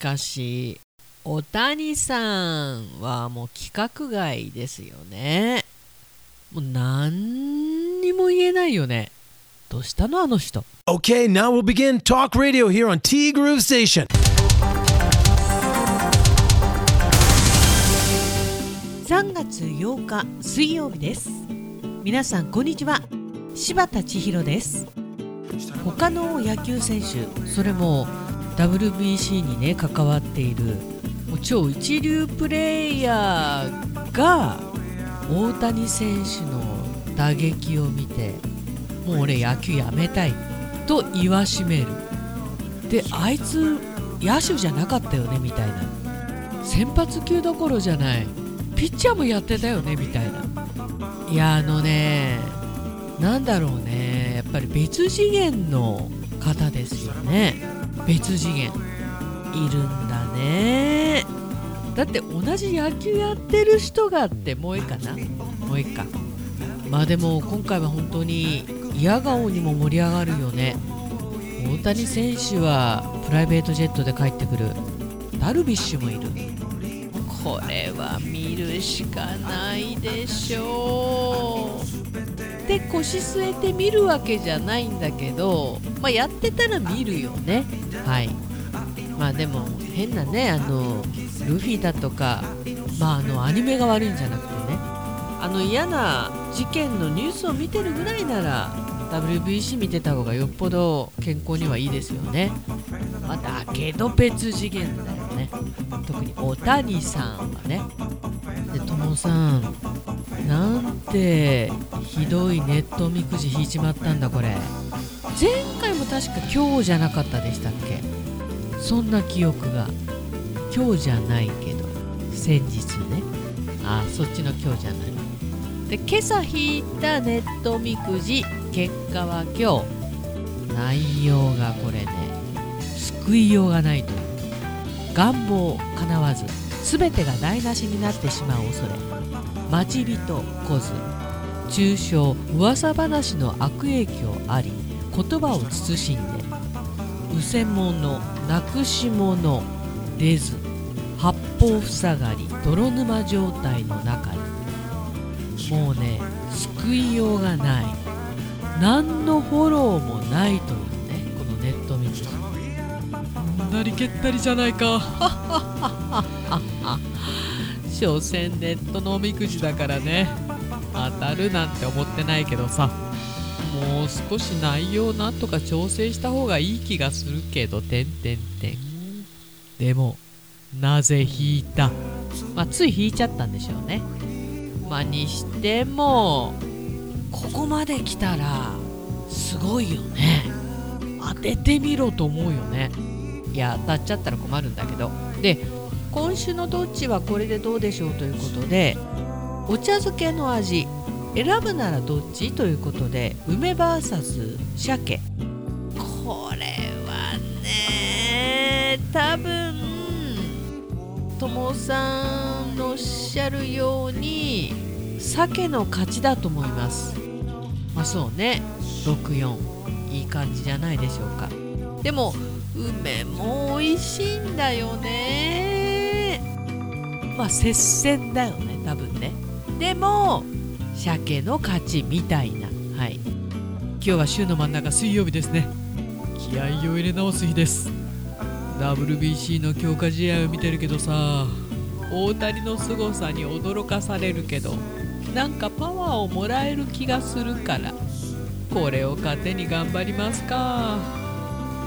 かし小谷さんはもう規格外ですよね。もう何にも言えないよね。どうしたのあの人。Okay, now we'll begin talk radio here on T Groove Station. 3月8日水曜日です。皆さんこんにちは。柴田千尋です。他の野球選手それも WBC にね関わっているもう超一流プレイヤーが大谷選手の打撃を見てもう俺野球やめたいと言わしめる。であいつ野手じゃなかったよねみたいな。先発級どころじゃない。ピッチャーもやってたよねみたいな。いやあのねなんだろうね。やっぱり別次元の方ですよね。別次元いるんだね。だって同じ野球やってる人がってもういいかな。もういいかまあでも今回は本当に嫌顔にも盛り上がるよね。大谷選手はプライベートジェットで帰ってくる。ダルビッシュもいる。これは見るしかないでしょう。で腰据えて見るわけじゃないんだけど、まあ、やってたら見るよね。はいまあでも変なねあのルフィだとかまああのアニメが悪いんじゃなくてねあの嫌な事件のニュースを見てるぐらいなら WBC 見てた方がよっぽど健康にはいいですよね。まあ、だけど別次元だよね。特に小谷さんはね。で、ともさん、なんてひどいネットみくじ引いちまったんだこれ。前回確か今日じゃなかったでしたっけ？そんな記憶が。今日じゃないけど、先日ね。あ、そっちの今日じゃない。で今朝引いたネットみくじ。結果は今日。内容がこれね。救いようがないと。いう願望叶わず。全てが台無しになってしまう恐れ。待ち人来ず。中傷噂話の悪影響あり。言葉を慎んでうせ者なくし者出ず八方塞がり泥沼状態の中にもうね救いようがない何のフォローもないというねこのネット見てなりけったりじゃないか。所詮ネットのおみくじだからね当たるなんて思ってないけどさもう少し内容なんとか調整した方がいい気がするけどてんてんてん。でもなぜ引いた？まあつい引いちゃったんでしょうね。まあにしてもここまで来たらすごいよね。当ててみろと思うよね。いや当たっちゃったら困るんだけど。で今週のどっちはこれでどうでしょうということでお茶漬けの味。選ぶならどっち？ということで梅 VS 鮭。これはね多分友さんのおっしゃるように鮭の勝ちだと思います。まあそうね。64いい感じじゃないでしょうか。でも梅も美味しいんだよね。まあ接戦だよね多分ね。でも鮭の勝ちみたいな。はい。今日は週の真ん中水曜日ですね。気合を入れ直す日です。WBC の強化試合を見てるけどさ大谷の凄さに驚かされるけどなんかパワーをもらえる気がするからこれを糧に頑張りますか。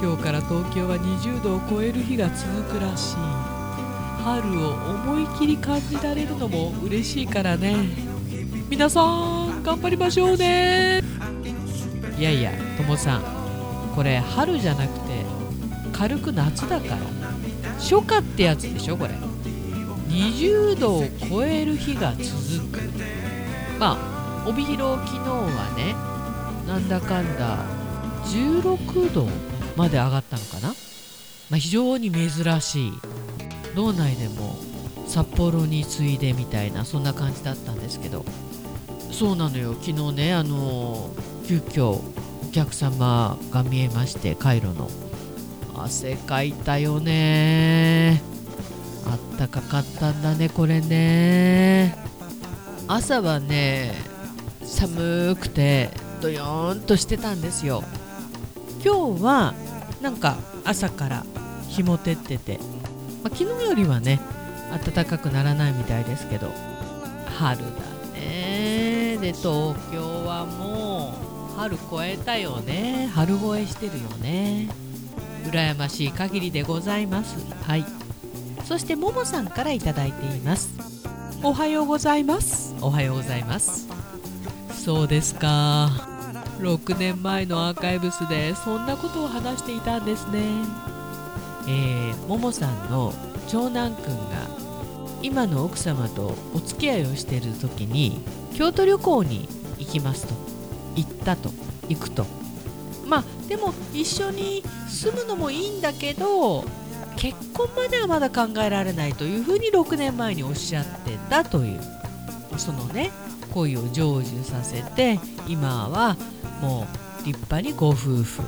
今日から東京は20度を超える日が続くらしい。春を思い切り感じられるのも嬉しいからね。皆さん頑張りましょうね。いやいやともさん。これ春じゃなくて軽く夏だから。初夏ってやつでしょこれ。20度を超える日が続く。まあ帯広昨日はねなんだかんだ16度まで上がったのかな、まあ、非常に珍しい。道内でも札幌に次いでみたいなそんな感じだったんですけど。そうなのよ。昨日ねあの急遽お客様が見えましてカイロの。汗かいたよね。あったかかったんだねこれね。朝はね寒くてドヨーンとしてたんですよ。今日はなんか朝から日も照ってて、まあ、昨日よりはね暖かくならないみたいですけど。春だね。ね。で東京はもう春越えたよね。春越えしてるよね。羨ましい限りでございます。はい。そしてももさんから頂いています。おはようございます。おはようございます。そうですか。6年前のアーカイブスでそんなことを話していたんですね。えー、ももさんの長男くんが今の奥様とお付き合いをしている時に京都旅行に行きますと。行ったと。行くと。まあでも一緒に住むのもいいんだけど結婚まではまだ考えられないというふうに6年前におっしゃってたという。そのね恋を成就させて今はもう立派にご夫婦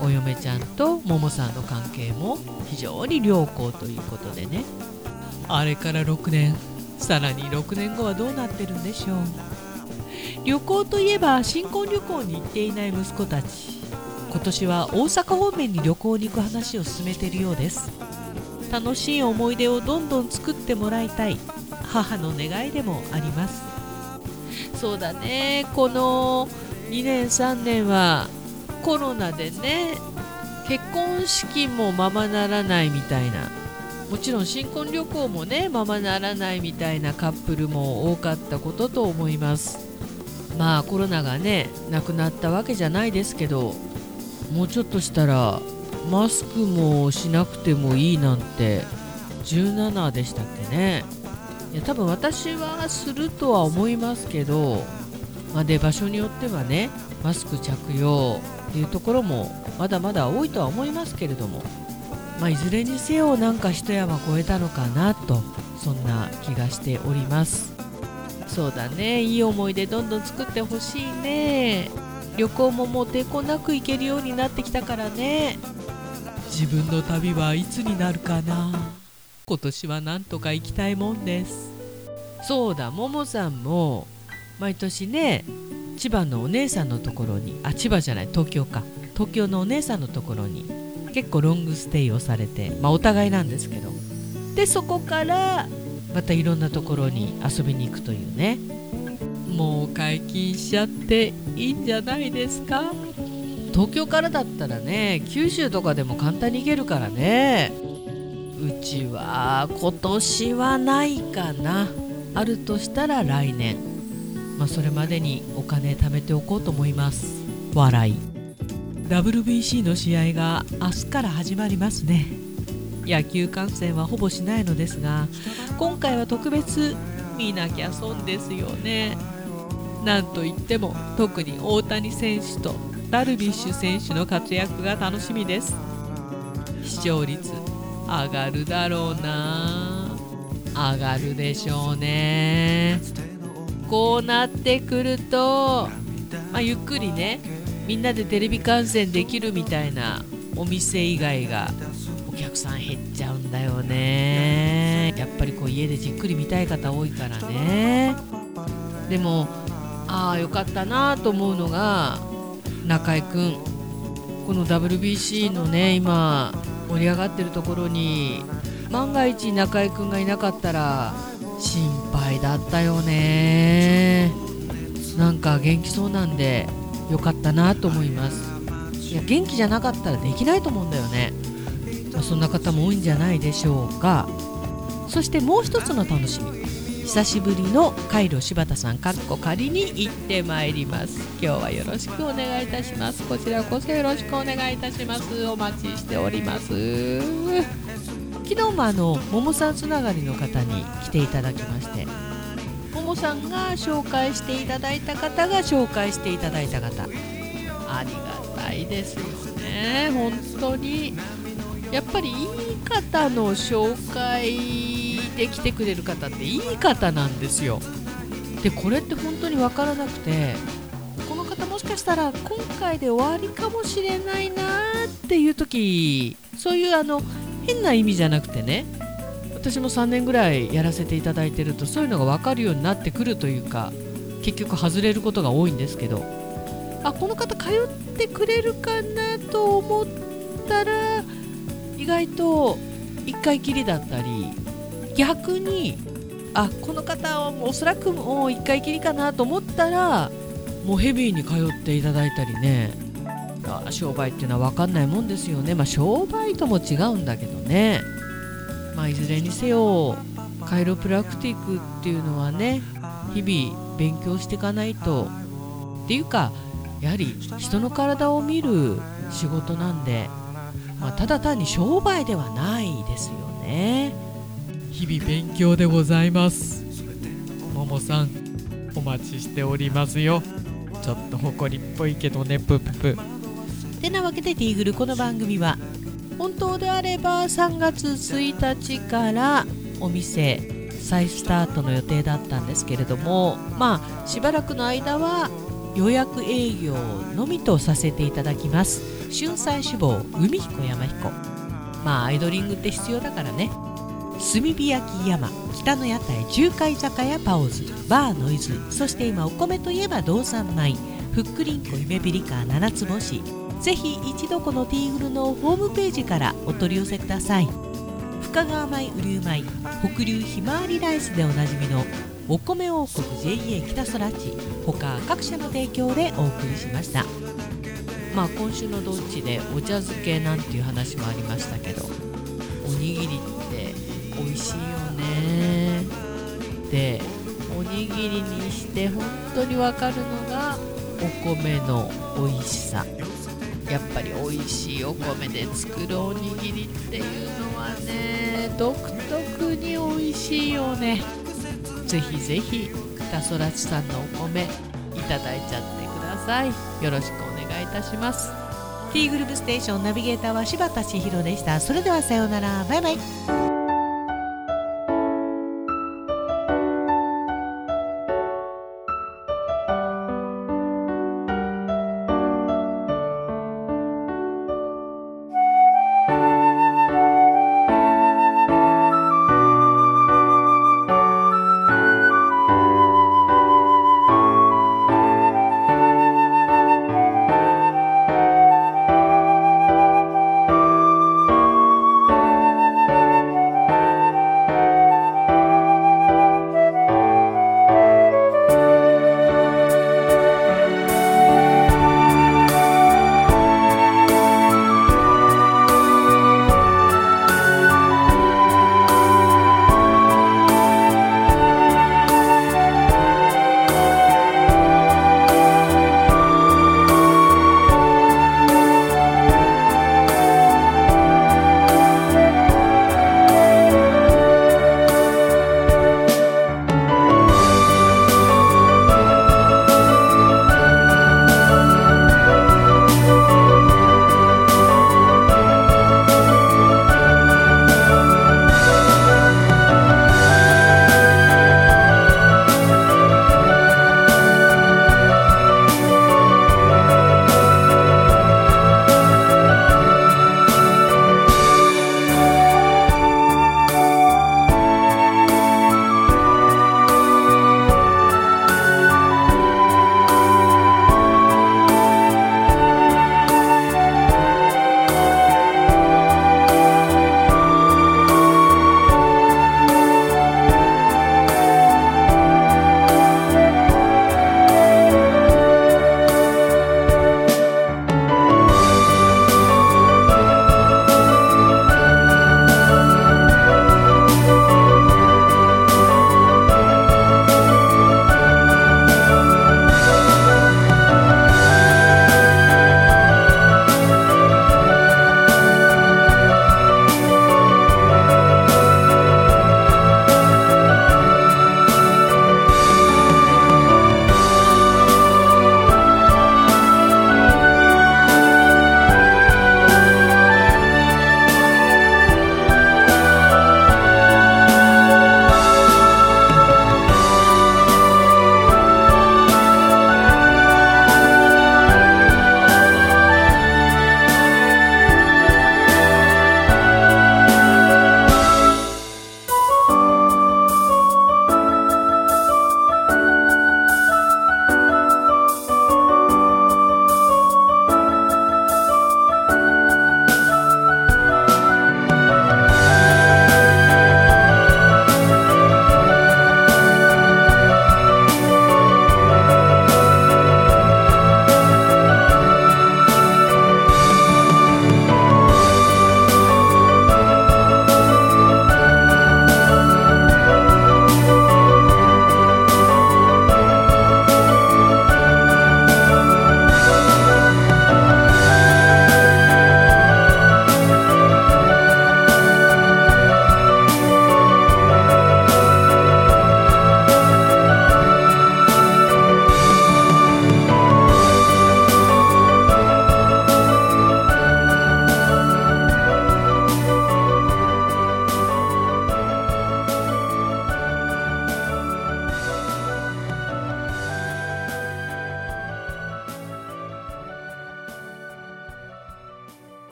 お嫁ちゃんとももさんの関係も非常に良好ということでね。あれから6年。さらに6年後はどうなってるんでしょう。旅行といえば新婚旅行に行っていない息子たち。今年は大阪方面に旅行に行く話を進めているようです。楽しい思い出をどんどん作ってもらいたい。母の願いでもあります。そうだね。この2年3年はコロナでね結婚式もままならないみたいな。もちろん新婚旅行もねままならないみたいなカップルも多かったことと思います。まあコロナがねなくなったわけじゃないですけどもうちょっとしたらマスクもしなくてもいいなんて17でしたっけね。いや多分私はするとは思いますけど、まあ、で場所によってはねマスク着用っていうところもまだまだ多いとは思いますけれども、まあ、いずれにせよなんか一山越えたのかなとそんな気がしております。そうだね。いい思い出どんどん作ってほしいね。旅行ももう抵抗なく行けるようになってきたからね。自分の旅はいつになるかな。今年はなんとか行きたいもんです。そうだももさんも毎年ね千葉のお姉さんのところにあ千葉じゃない東京か。東京のお姉さんのところに結構ロングステイをされてまあお互いなんですけど。でそこからまたいろんなところに遊びに行くというね。もう解禁しちゃっていいんじゃないですか？東京からだったらね九州とかでも簡単に行けるからね。うちは今年はないかな。あるとしたら来年。まあそれまでにお金貯めておこうと思います。笑い。WBC の試合が明日から始まりますね。野球観戦はほぼしないのですが今回は特別見なきゃ損ですよね。なんといっても特に大谷選手とダルビッシュ選手の活躍が楽しみです。視聴率上がるだろうな。上がるでしょうね。こうなってくると、まあ、ゆっくりねみんなでテレビ観戦できるみたいなお店以外がお客さん減っちゃうんだよね。やっぱりこう家でじっくり見たい方多いからね。でもああよかったなと思うのが中居君。この WBC のね今盛り上がってるところに万が一中居君がいなかったら心配だったよね。なんか元気そうなんでよかったなと思います。いや元気じゃなかったらできないと思うんだよね、まあ、そんな方も多いんじゃないでしょうか。そしてもう一つの楽しみ。久しぶりのカイロ柴田さんかっこ仮に行ってまいります。今日はよろしくお願いいたします。こちらこそよろしくお願いいたします。お待ちしております。昨日もあの桃さんつながりの方に来ていただきまして。桃さんが紹介していただいた方が紹介していただいた方。ありがたいですよね本当に。やっぱりいい方の紹介で来てくれる方っていい方なんですよ。でこれって本当に分からなくてこの方もしかしたら今回で終わりかもしれないなっていう時そういうあの変な意味じゃなくてね私も3年ぐらいやらせていただいてるとそういうのが分かるようになってくるというか結局外れることが多いんですけど。あこの方通ってくれるかなと思ったら意外と1回きりだったり逆にあこの方はおそらくもう1回きりかなと思ったらもうヘビーに通っていただいたりね。あ商売っていうのは分かんないもんですよね。まあ商売とも違うんだけどね。まあいずれにせよカイロプラクティックっていうのはね日々勉強していかないと。っていうかやはり人の体を見る仕事なんで、まあ、ただ単に商売ではないですよね。日々勉強でございます。ももさんお待ちしておりますよ。ちょっと誇りっぽいけどねプププてなわけでティーグル。この番組は本当であれば3月1日からお店再スタートの予定だったんですけれどもまあしばらくの間は予約営業のみとさせていただきます。春菜志望海彦山彦。まあアイドリングって必要だからね。炭火焼き山北の屋台十海酒屋パオズバーノイズそして今お米といえば道産米ふっくりんこ夢ビリカー七つ星。ぜひ一度このティーグルのホームページからお取り寄せください。深川米雨竜米北流ひまわりライスでおなじみのお米王国 JA 北空地他各社の提供でお送りしました。まあ今週のどっちでお茶漬けなんていう話もありましたけど。おにぎりって美味しいよね。でおにぎりにして本当にわかるのがお米の美味しさ。やっぱり美味しいお米で作るおにぎりっていうのはね独特に美味しいよね。ぜひぜひ北空地さんのお米いただいちゃってください。よろしくお願いいたします。ティーグループステーションナビゲーターは柴田千尋でした。それではさようなら。バイバイ。